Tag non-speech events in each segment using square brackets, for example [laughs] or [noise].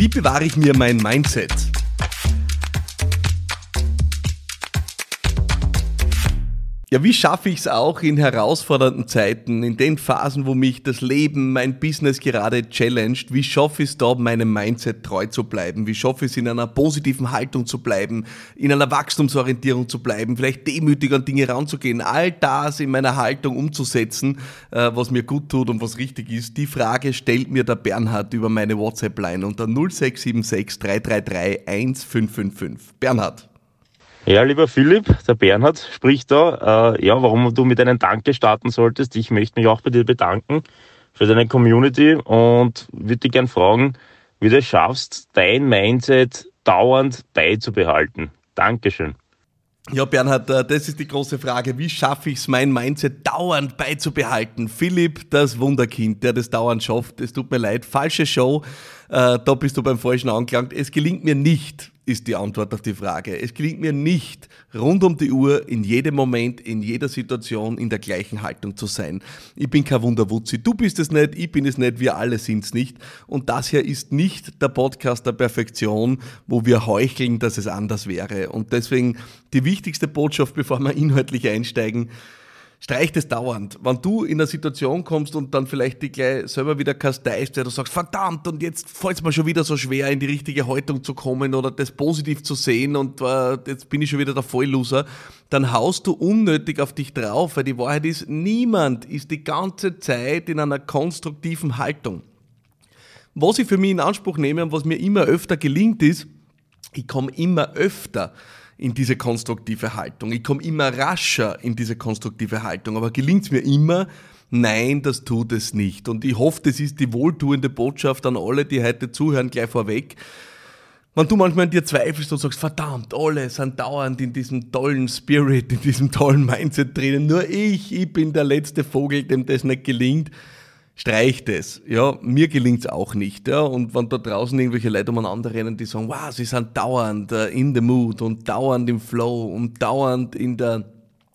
Wie bewahre ich mir mein Mindset? Ja, wie schaffe ich es auch in herausfordernden Zeiten, in den Phasen, wo mich das Leben, mein Business gerade challenged, wie schaffe ich es da, meinem Mindset treu zu bleiben? Wie schaffe ich es, in einer positiven Haltung zu bleiben, in einer Wachstumsorientierung zu bleiben, vielleicht demütig an Dinge ranzugehen, all das in meiner Haltung umzusetzen, äh, was mir gut tut und was richtig ist? Die Frage stellt mir der Bernhard über meine WhatsApp-Line unter 0676 333 1555. Bernhard. Ja, lieber Philipp, der Bernhard spricht da. Äh, ja, warum du mit einem Danke starten solltest. Ich möchte mich auch bei dir bedanken für deine Community und würde dich gern fragen, wie du es schaffst, dein Mindset dauernd beizubehalten. Dankeschön. Ja, Bernhard, äh, das ist die große Frage. Wie schaffe ich es, mein Mindset dauernd beizubehalten? Philipp, das Wunderkind, der das dauernd schafft. Es tut mir leid. Falsche Show. Äh, da bist du beim Falschen angelangt. Es gelingt mir nicht, ist die Antwort auf die Frage. Es gelingt mir nicht, rund um die Uhr, in jedem Moment, in jeder Situation in der gleichen Haltung zu sein. Ich bin kein Wunderwutzi. Du bist es nicht, ich bin es nicht, wir alle sind es nicht. Und das hier ist nicht der Podcast der Perfektion, wo wir heucheln, dass es anders wäre. Und deswegen die wichtigste Botschaft, bevor wir [laughs] inhaltlich einsteigen, streicht es dauernd. Wenn du in eine Situation kommst und dann vielleicht die gleich selber wieder kasteist, weil du sagst, verdammt, und jetzt fällt es mir schon wieder so schwer, in die richtige Haltung zu kommen oder das positiv zu sehen und äh, jetzt bin ich schon wieder der Vollloser, dann haust du unnötig auf dich drauf, weil die Wahrheit ist, niemand ist die ganze Zeit in einer konstruktiven Haltung. Was ich für mich in Anspruch nehme und was mir immer öfter gelingt ist, ich komme immer öfter in diese konstruktive Haltung. Ich komme immer rascher in diese konstruktive Haltung. Aber gelingt es mir immer? Nein, das tut es nicht. Und ich hoffe, das ist die wohltuende Botschaft an alle, die heute zuhören, gleich vorweg. Wenn du manchmal an dir zweifelst und sagst, verdammt, alle sind dauernd in diesem tollen Spirit, in diesem tollen Mindset drinnen, nur ich, ich bin der letzte Vogel, dem das nicht gelingt, streicht es. Ja, mir gelingt's auch nicht. Ja, und wenn da draußen irgendwelche Leute umeinander rennen, die sagen, wow, sie sind dauernd äh, in the mood und dauernd im Flow und dauernd in der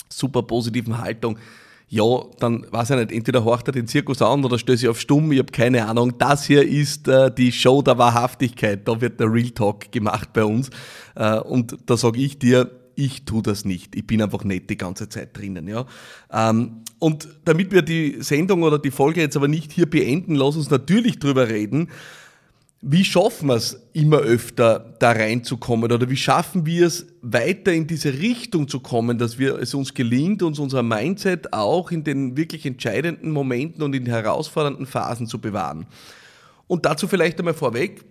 super positiven Haltung, ja, dann weiß ich nicht, entweder horcht er den Zirkus an oder stößt sich auf stumm, ich habe keine Ahnung. Das hier ist äh, die Show der Wahrhaftigkeit, da wird der Real Talk gemacht bei uns. Äh, und da sage ich dir, ich tue das nicht. Ich bin einfach nicht die ganze Zeit drinnen. Ja? Ähm, und damit wir die Sendung oder die Folge jetzt aber nicht hier beenden, lass uns natürlich drüber reden, wie schaffen wir es immer öfter da reinzukommen oder wie schaffen wir es weiter in diese Richtung zu kommen, dass wir, es uns gelingt, uns unser Mindset auch in den wirklich entscheidenden Momenten und in herausfordernden Phasen zu bewahren. Und dazu vielleicht einmal vorweg,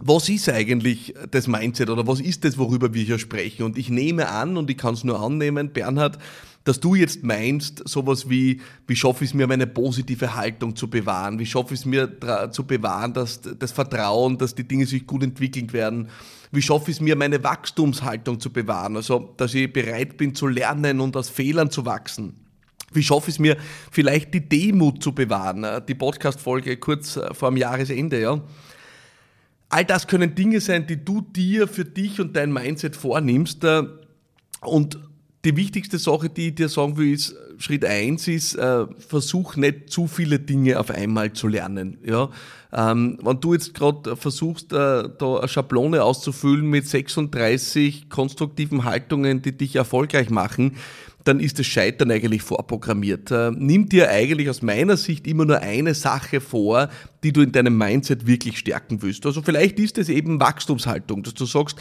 was ist eigentlich das Mindset oder was ist das, worüber wir hier sprechen? Und ich nehme an, und ich kann es nur annehmen, Bernhard, dass du jetzt meinst, sowas wie, wie schaffe ich es mir, meine positive Haltung zu bewahren? Wie schaffe ich es mir zu bewahren, dass das Vertrauen, dass die Dinge sich gut entwickeln werden? Wie schaffe ich es mir, meine Wachstumshaltung zu bewahren? Also, dass ich bereit bin zu lernen und aus Fehlern zu wachsen. Wie schaffe ich es mir, vielleicht die Demut zu bewahren? Die Podcast-Folge kurz vor dem Jahresende, ja all das können Dinge sein, die du dir für dich und dein Mindset vornimmst. Äh, und die wichtigste Sache, die ich dir sagen will, ist, Schritt eins ist, äh, versuch nicht zu viele Dinge auf einmal zu lernen. Ja? Ähm, wenn du jetzt gerade versuchst, äh, da eine Schablone auszufüllen mit 36 konstruktiven Haltungen, die dich erfolgreich machen, dann ist das Scheitern eigentlich vorprogrammiert. Äh, nimm dir eigentlich aus meiner Sicht immer nur eine Sache vor, die du in deinem Mindset wirklich stärken willst. Also vielleicht ist es eben Wachstumshaltung, dass du sagst,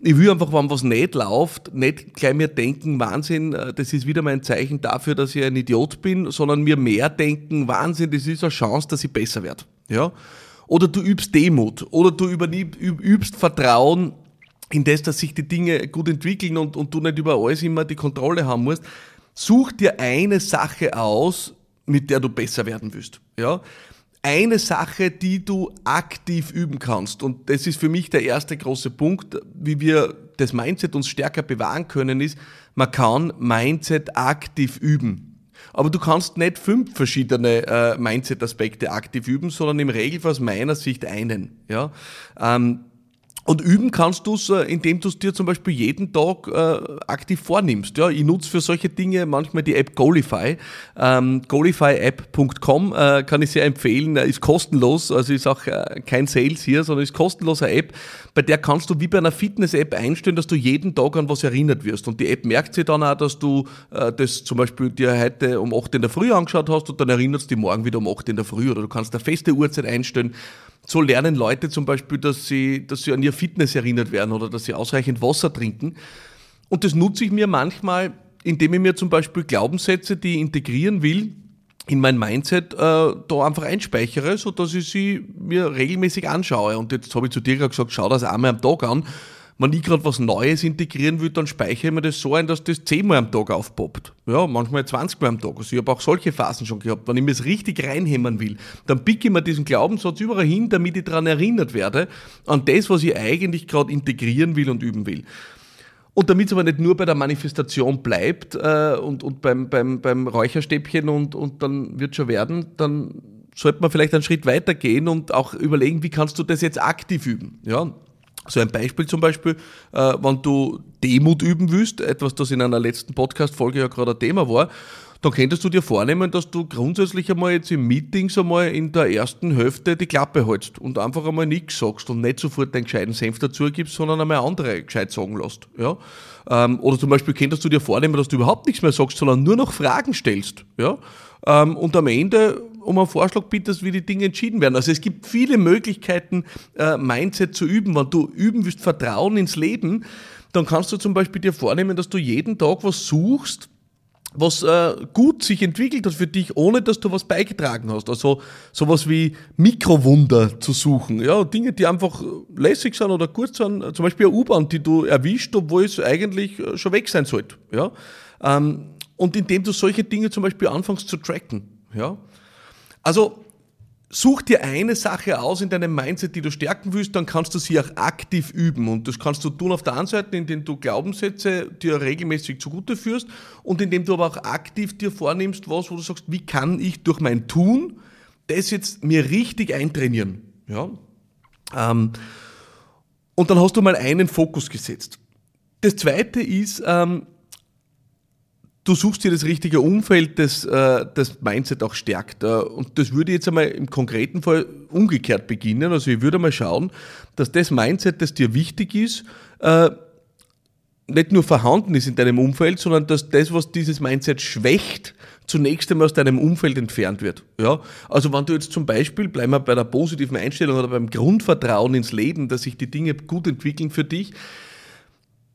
ich will einfach, wenn was nicht läuft, nicht gleich mir denken, Wahnsinn, äh, das ist wieder mein Zeichen dafür, dass ich ein Idiot bin, sondern mir mehr denken, Wahnsinn, das ist eine Chance, dass ich besser werde. Ja? Oder du übst Demut, oder du übst Vertrauen in das, dass sich die Dinge gut entwickeln und, und du nicht über alles immer die Kontrolle haben musst, such dir eine Sache aus, mit der du besser werden willst. Ja? Eine Sache, die du aktiv üben kannst. Und das ist für mich der erste große Punkt, wie wir das Mindset uns stärker bewahren können, ist, man kann Mindset aktiv üben. Aber du kannst nicht fünf verschiedene äh, Mindset-Aspekte aktiv üben, sondern im Regelfall aus meiner Sicht einen. Ja? Ähm, Und üben kannst du es, äh, indem du es dir zum Beispiel jeden Tag äh, aktiv vornimmst. Ja, ich nutze für solche Dinge manchmal die App Golify. Ähm, Golifyapp.com äh, kann ich sehr empfehlen. Ist kostenlos, also ist auch äh, kein Sales hier, sondern ist kostenlose App. Bei der kannst du wie bei einer Fitness-App einstellen, dass du jeden Tag an was erinnert wirst. Und die App merkt sich dann auch, dass du äh, das zum Beispiel dir heute um 8 in der Früh angeschaut hast und dann erinnerst du dich morgen wieder um 8 in der Früh. Oder du kannst eine feste Uhrzeit einstellen so lernen Leute zum Beispiel, dass sie, dass sie an ihr Fitness erinnert werden oder dass sie ausreichend Wasser trinken. Und das nutze ich mir manchmal, indem ich mir zum Beispiel Glaubenssätze, die ich integrieren will, in mein Mindset äh, da einfach einspeichere, so dass ich sie mir regelmäßig anschaue. Und jetzt habe ich zu dir gerade gesagt, schau das einmal am Tag an wenn ich gerade was Neues integrieren will, dann speichere ich mir das so ein, dass das zehnmal am Tag aufpoppt. Ja, manchmal 20 Mal am Tag. Also ich habe auch solche Phasen schon gehabt. Wenn ich mir das richtig reinhämmern will, dann picke ich mir diesen Glaubenssatz überall hin, damit ich daran erinnert werde, an das, was ich eigentlich gerade integrieren will und üben will. Und damit es aber nicht nur bei der Manifestation bleibt äh, und, und beim, beim, beim Räucherstäbchen und, und dann wird schon werden, dann sollte man vielleicht einen Schritt weiter gehen und auch überlegen, wie kannst du das jetzt aktiv üben. Ja, so ein Beispiel zum Beispiel, äh, wenn du Demut üben willst, etwas, das in einer letzten Podcast-Folge ja gerade ein Thema war, dann könntest du dir vornehmen, dass du grundsätzlich einmal jetzt im Meetings einmal in der ersten Hälfte die Klappe hältst und einfach einmal nichts sagst und nicht sofort deinen gescheiten Senf dazu gibst, sondern einmal andere gescheit sagen lässt. Ja? Ähm, oder zum Beispiel könntest du dir vornehmen, dass du überhaupt nichts mehr sagst, sondern nur noch Fragen stellst. Ja? Ähm, und am Ende um einen Vorschlag bittest, wie die Dinge entschieden werden. Also es gibt viele Möglichkeiten, äh, Mindset zu üben. Wenn du üben willst, Vertrauen ins Leben, dann kannst du zum Beispiel dir vornehmen, dass du jeden Tag was suchst, was äh, gut sich entwickelt hat für dich, ohne dass du was beigetragen hast. Also sowas wie Mikrowunder zu suchen. Ja, Dinge, die einfach lässig sind oder gut sind. Zum Beispiel eine U-Bahn, die du erwischt, obwohl es eigentlich äh, schon weg sein sollte. Ja? Ähm, und indem du solche Dinge zum Beispiel anfängst zu tracken. Ja? Also such dir eine Sache aus in deinem Mindset, die du stärken willst, dann kannst du sie auch aktiv üben. Und das kannst du tun auf der einen Seite, indem du Glaubenssätze dir regelmäßig zugute führst und indem du aber auch aktiv dir vornimmst, was, wo du sagst, wie kann ich durch mein Tun das jetzt mir richtig eintrainieren. Ja? Ähm, und dann hast du mal einen Fokus gesetzt. Das zweite ist, ähm, du suchst dir das richtige Umfeld, das äh, das Mindset auch stärkt. Äh, und das würde jetzt einmal im konkreten Fall umgekehrt beginnen. Also ich würde mal schauen, dass das Mindset, das dir wichtig ist, äh, nicht nur vorhanden ist in deinem Umfeld, sondern dass das, was dieses Mindset schwächt, zunächst einmal aus deinem Umfeld entfernt wird. Ja? Also wenn du jetzt zum Beispiel, bleiben wir bei der positiven Einstellung oder beim Grundvertrauen ins Leben, dass sich die Dinge gut entwickeln für dich,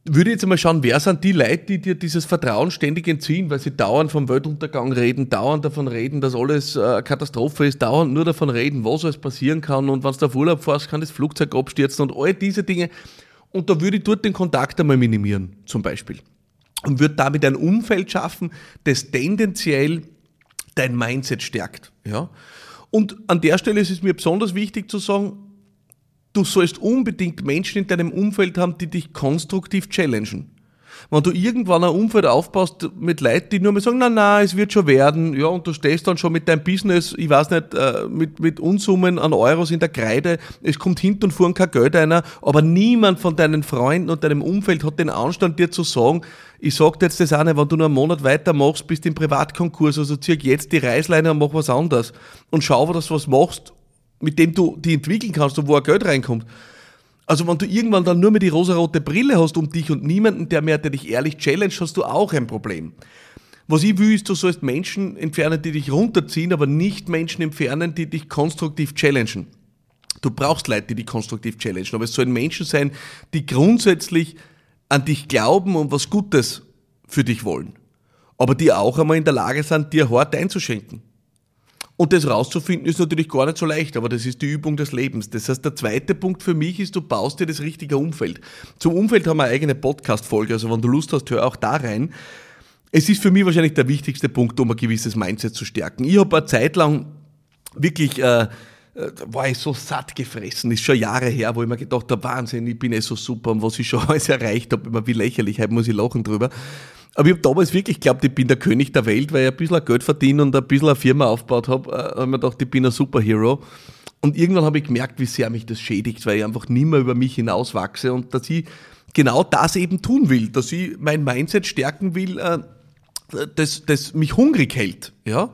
würde jetzt einmal schauen, wer sind die Leute, die dir dieses Vertrauen ständig entziehen, weil sie dauernd vom Weltuntergang reden, dauernd davon reden, dass alles äh, Katastrophe ist, dauernd nur davon reden, was alles passieren kann und wenn du auf Urlaub fährst, kann das Flugzeug abstürzen und all diese Dinge. Und da würde ich dort den Kontakt einmal minimieren, zum Beispiel. Und würde damit ein Umfeld schaffen, das tendenziell dein Mindset stärkt. Ja? Und an der Stelle ist es mir besonders wichtig zu sagen, du sollst unbedingt Menschen in deinem Umfeld haben, die dich konstruktiv challengen. Wenn du irgendwann ein Umfeld aufbaust mit Leuten, die nur mal sagen, na na, es wird schon werden, ja, und du stehst dann schon mit deinem Business, ich weiß nicht, äh, mit, mit Unsummen an Euros in der Kreide, es kommt hinten und vorn kein Geld einer, aber niemand von deinen Freunden und deinem Umfeld hat den Anstand, dir zu sagen, ich sag dir jetzt das nicht, wenn du nur einen Monat weitermachst, bist im Privatkonkurs, also zieh jetzt die Reißleine und mach was anderes und schau, dass du was machst mit dem du die entwickeln kannst und wo ein Geld reinkommt. Also wenn du irgendwann dann nur mehr die rosarote Brille hast um dich und niemanden, der mehr, der dich ehrlich challenge, hast du auch ein Problem. Was ich will, ist, du sollst Menschen entfernen, die dich runterziehen, aber nicht Menschen entfernen, die dich konstruktiv challengen. Du brauchst Leute, die dich konstruktiv challengen, aber es sollen Menschen sein, die grundsätzlich an dich glauben und was Gutes für dich wollen. Aber die auch einmal in der Lage sind, dir hart einzuschenken. Und das rauszufinden ist natürlich gar nicht so leicht, aber das ist die Übung des Lebens. Das heißt, der zweite Punkt für mich ist, du baust dir das richtige Umfeld. Zum Umfeld haben wir eine eigene Podcast-Folge, also wenn du Lust hast, hör auch da rein. Es ist für mich wahrscheinlich der wichtigste Punkt, um ein gewisses Mindset zu stärken. Ich habe eine Zeit lang wirklich, äh, äh, war ich so satt gefressen, ist schon Jahre her, wo ich mir gedacht habe, Wahnsinn, ich bin eh so super und was ich schon [laughs] alles erreicht habe, immer wie lächerlich, heute muss ich lachen drüber. Aber ich habe damals wirklich geglaubt, ich bin der König der Welt, weil ich ein bisschen Geld verdiene und ein bisschen eine Firma aufgebaut habe. Äh, habe mir gedacht, ich bin ein Superhero. Und irgendwann habe ich gemerkt, wie sehr mich das schädigt, weil ich einfach nicht mehr über mich hinauswachse und dass ich genau das eben tun will, dass ich mein Mindset stärken will, äh, das, das mich hungrig hält. Ja?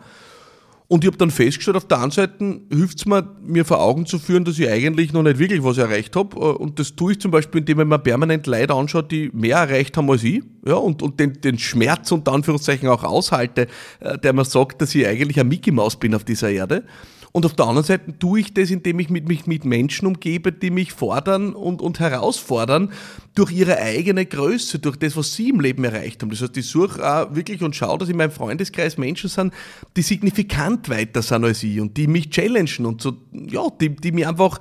Und ich habe dann festgestellt, auf der einen Seite hilft es mir, mir vor Augen zu führen, dass ich eigentlich noch nicht wirklich was erreicht habe. Äh, und das tue ich zum Beispiel, indem ich mir permanent Leute anschaue, die mehr erreicht haben als ich. Ja, und, und den, den Schmerz und Anführungszeichen auch aushalte, äh, der mir sagt, dass ich eigentlich ein Mickey Maus bin auf dieser Erde. Und auf der anderen Seite tue ich das, indem ich mich mit, Menschen umgebe, die mich fordern und, und herausfordern durch ihre eigene Größe, durch das, was sie im Leben erreicht haben. Das heißt, ich suche auch wirklich und schaue, dass in meinem Freundeskreis Menschen sind, die signifikant weiter sind als ich und die mich challengen und so, ja, die, die mich einfach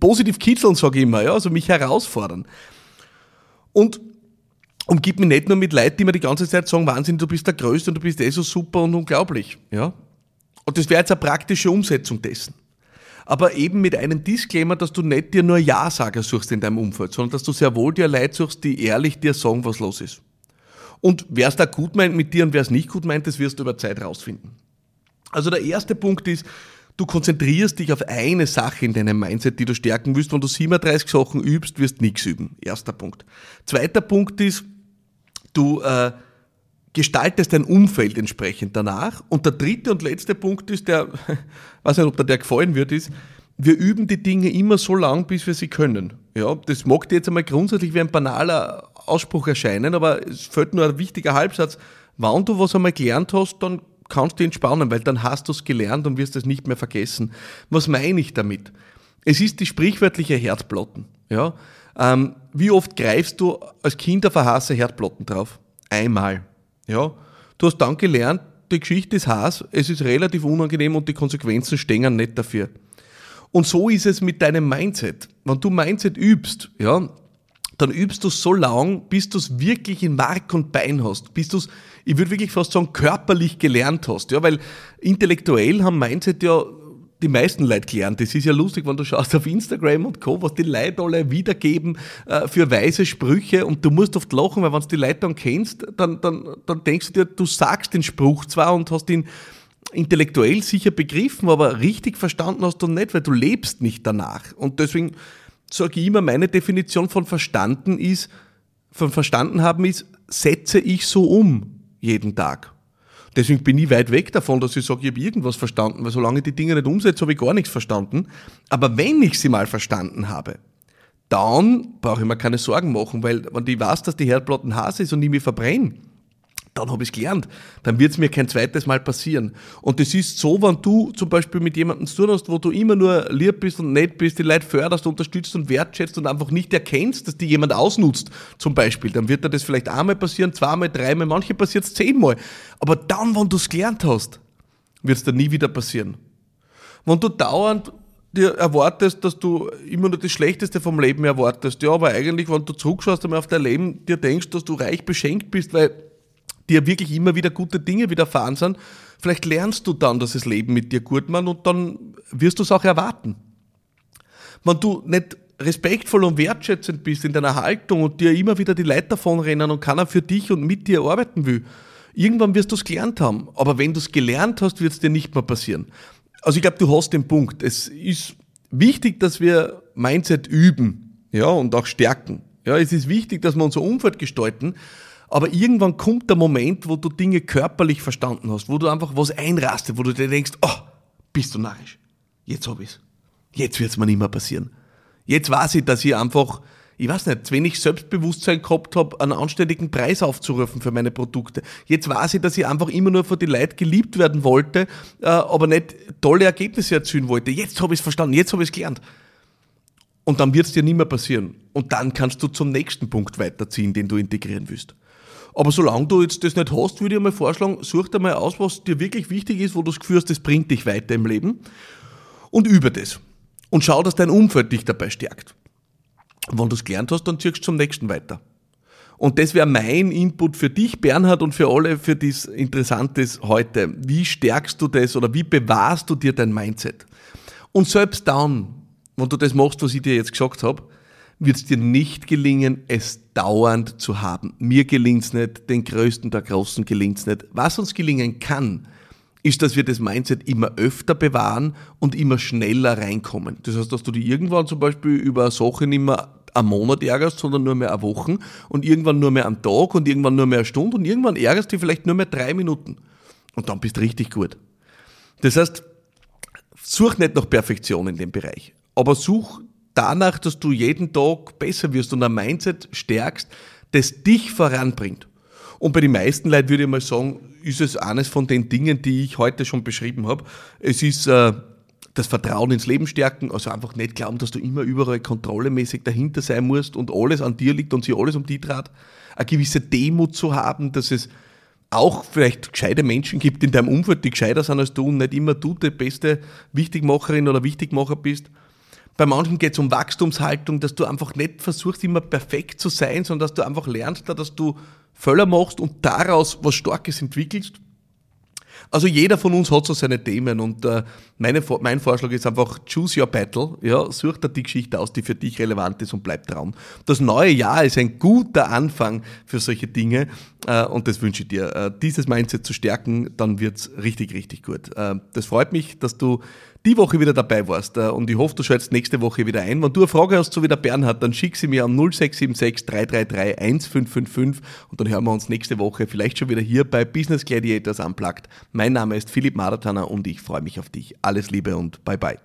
positiv kitzeln, sage ich immer, ja, also mich herausfordern. Und umgib mich nicht nur mit Leuten, die mir die ganze Zeit sagen, Wahnsinn, du bist der Größte und du bist eh so super und unglaublich, ja. Und das wäre jetzt eine praktische Umsetzung dessen. Aber eben mit einem Disclaimer, dass du nicht dir nur Ja-Sager suchst in deinem Umfeld, sondern dass du sehr wohl dir Leute suchst, die ehrlich dir sagen, was los ist. Und wer es da gut meint mit dir und wer es nicht gut meint, das wirst du über Zeit rausfinden. Also der erste Punkt ist, du konzentrierst dich auf eine Sache in deinem Mindset, die du stärken willst. Wenn du 37 Sachen übst, wirst du nichts üben. Erster Punkt. Zweiter Punkt ist, du äh, gestaltest dein Umfeld entsprechend danach. Und der dritte und letzte Punkt ist, der, [laughs] weiß nicht, ob der, der gefallen wird, ist, wir üben die Dinge immer so lang, bis wir sie können. Ja, das mag dir jetzt einmal grundsätzlich wie ein banaler Ausspruch erscheinen, aber es fällt nur ein wichtiger Halbsatz. Wenn du was einmal gelernt hast, dann kannst du entspannen, weil dann hast du es gelernt und wirst es nicht mehr vergessen. Was meine ich damit? Es ist die sprichwörtliche Herdplatten. Ja? Ähm, wie oft greifst du als Kind auf eine Herdplatten drauf? Einmal. Ja, du hast dann gelernt, die Geschichte ist heiß, es ist relativ unangenehm und die Konsequenzen stehen nicht dafür. Und so ist es mit deinem Mindset. Wenn du Mindset übst, ja, dann übst du so lang, bis du es wirklich in Mark und Bein hast, bis du es, ich würde wirklich fast sagen, körperlich gelernt hast, ja, weil intellektuell haben Mindset ja die meisten Leute gelernt. Das ist ja lustig, wenn du schaust auf Instagram und Co., was die Leute alle wiedergeben äh, für weise Sprüche und du musst oft lachen, weil wenn du die Leute dann kennst, dann, dann, dann denkst du dir, du sagst den Spruch zwar und hast ihn intellektuell sicher begriffen, aber richtig verstanden hast du nicht, weil du lebst nicht danach. Und deswegen sage ich immer, meine Definition von verstanden ist, von verstanden haben ist, setze ich so um jeden Tag. Deswegen bin ich weit weg davon, dass ich sage, ich habe irgendwas verstanden, weil solange ich die Dinge nicht umsetze, habe ich gar nichts verstanden. Aber wenn ich sie mal verstanden habe, dann brauche ich mir keine Sorgen machen, weil wenn ich weiß, dass die Herdplatten heiß ist und ich mich verbrenne, dann habe ich gelernt. Dann wird es mir kein zweites Mal passieren. Und das ist so, wenn du zum Beispiel mit jemandem zu tun hast, wo du immer nur lieb bist und nett bist, die Leute förderst, unterstützt und wertschätzt und einfach nicht erkennst, dass die jemand ausnutzt, zum Beispiel, dann wird dir das vielleicht einmal passieren, zweimal, dreimal, manche passiert es zehnmal. Aber dann, wenn du es gelernt hast, wird es dir nie wieder passieren. Wenn du dauernd dir erwartest, dass du immer nur das Schlechteste vom Leben erwartest, ja, aber eigentlich, wenn du zurückschaust einmal auf dein Leben, dir denkst, dass du reich beschenkt bist, weil dir wirklich immer wieder gute Dinge widerfahren sind, vielleicht lernst du dann, dass das Leben mit dir gut macht und dann wirst du es auch erwarten. Wenn du nicht respektvoll und wertschätzend bist in deiner Haltung und dir immer wieder die Leute davonrennen und keiner für dich und mit dir arbeiten will, irgendwann wirst du es gelernt haben. Aber wenn du es gelernt hast, wird es dir nicht mehr passieren. Also ich glaube, du hast den Punkt. Es ist wichtig, dass wir Mindset üben, ja, und auch stärken. Ja, es ist wichtig, dass wir unser Umfeld gestalten, aber irgendwann kommt der Moment, wo du Dinge körperlich verstanden hast, wo du einfach was einrastet, wo du dir denkst, oh, bist du narrisch. Jetzt hab ich's. Jetzt wird's mir nicht mehr passieren. Jetzt weiß ich, dass ich einfach, ich weiß nicht, zu wenig Selbstbewusstsein gehabt habe, einen anständigen Preis aufzurufen für meine Produkte. Jetzt weiß ich, dass ich einfach immer nur von den Leuten geliebt werden wollte, äh, aber nicht tolle Ergebnisse erzielen wollte. Jetzt habe ich es verstanden, jetzt habe ich es gelernt. Und dann wird es dir nicht mehr passieren. Und dann kannst du zum nächsten Punkt weiterziehen, den du integrieren willst. Aber solange du jetzt das nicht hast, würde ich mal vorschlagen, such dir mal aus, was dir wirklich wichtig ist, wo du das Gefühl hast, das bringt dich weiter im Leben und übe das. Und schau, dass dein Umfeld dich dabei stärkt. Und wenn du es gelernt hast, dann ziehst du zum nächsten weiter. Und das wäre mein Input für dich, Bernhard, und für alle für das Interessantes heute. Wie stärkst du das oder wie bewahrst du dir dein Mindset? Und selbst dann, wenn du das machst, was ich dir jetzt gesagt habe, wird es dir nicht gelingen, es dauernd zu haben. Mir gelingt es nicht, den Größten der Großen gelingt es nicht. Was uns gelingen kann, ist, dass wir das Mindset immer öfter bewahren und immer schneller reinkommen. Das heißt, dass du die irgendwann zum Beispiel über Sachen mehr am Monat ärgerst, sondern nur mehr eine Woche und irgendwann nur mehr am Tag und irgendwann nur mehr eine Stunde und irgendwann ärgerst du vielleicht nur mehr drei Minuten. Und dann bist du richtig gut. Das heißt, such nicht nach Perfektion in dem Bereich, aber such danach, dass du jeden Tag besser wirst und ein Mindset stärkst, das dich voranbringt. Und bei den meisten Leuten würde ich mal sagen, ist es eines von den Dingen, die ich heute schon beschrieben habe. Es ist äh, das Vertrauen ins Leben stärken, also einfach nicht glauben, dass du immer überall kontrollemäßig dahinter sein musst und alles an dir liegt und sie alles um die draht. Eine gewisse Demut zu haben, dass es auch vielleicht gescheite Menschen gibt in deinem Umfeld, die gescheiter sind als du und nicht immer du die beste Wichtigmacherin oder Wichtigmacher bist. Bei manchen geht es um Wachstumshaltung, dass du einfach nicht versuchst, immer perfekt zu sein, sondern dass du einfach lernst, dass du Fehler machst und daraus was Starkes entwickelst also jeder von uns hat so seine Themen und äh, meine, mein Vorschlag ist einfach, choose your battle. Ja, such dir die Geschichte aus, die für dich relevant ist und bleib dran. Das neue Jahr ist ein guter Anfang für solche Dinge äh, und das wünsche ich dir. Äh, dieses Mindset zu stärken, dann wird's richtig, richtig gut. Das freut mich, dass du die Woche wieder dabei warst äh, und ich hoffe, du schaltest nächste Woche wieder ein. Wenn du eine Frage hast, so wie der Bernhard, dann schick sie mir an 0676 333 1555 und dann hören wir uns nächste Woche vielleicht schon wieder hier bei Business Gladiators Unplugged. Mein Name ist Philipp Maratana und ich freue mich auf dich. Alles Liebe und bye bye.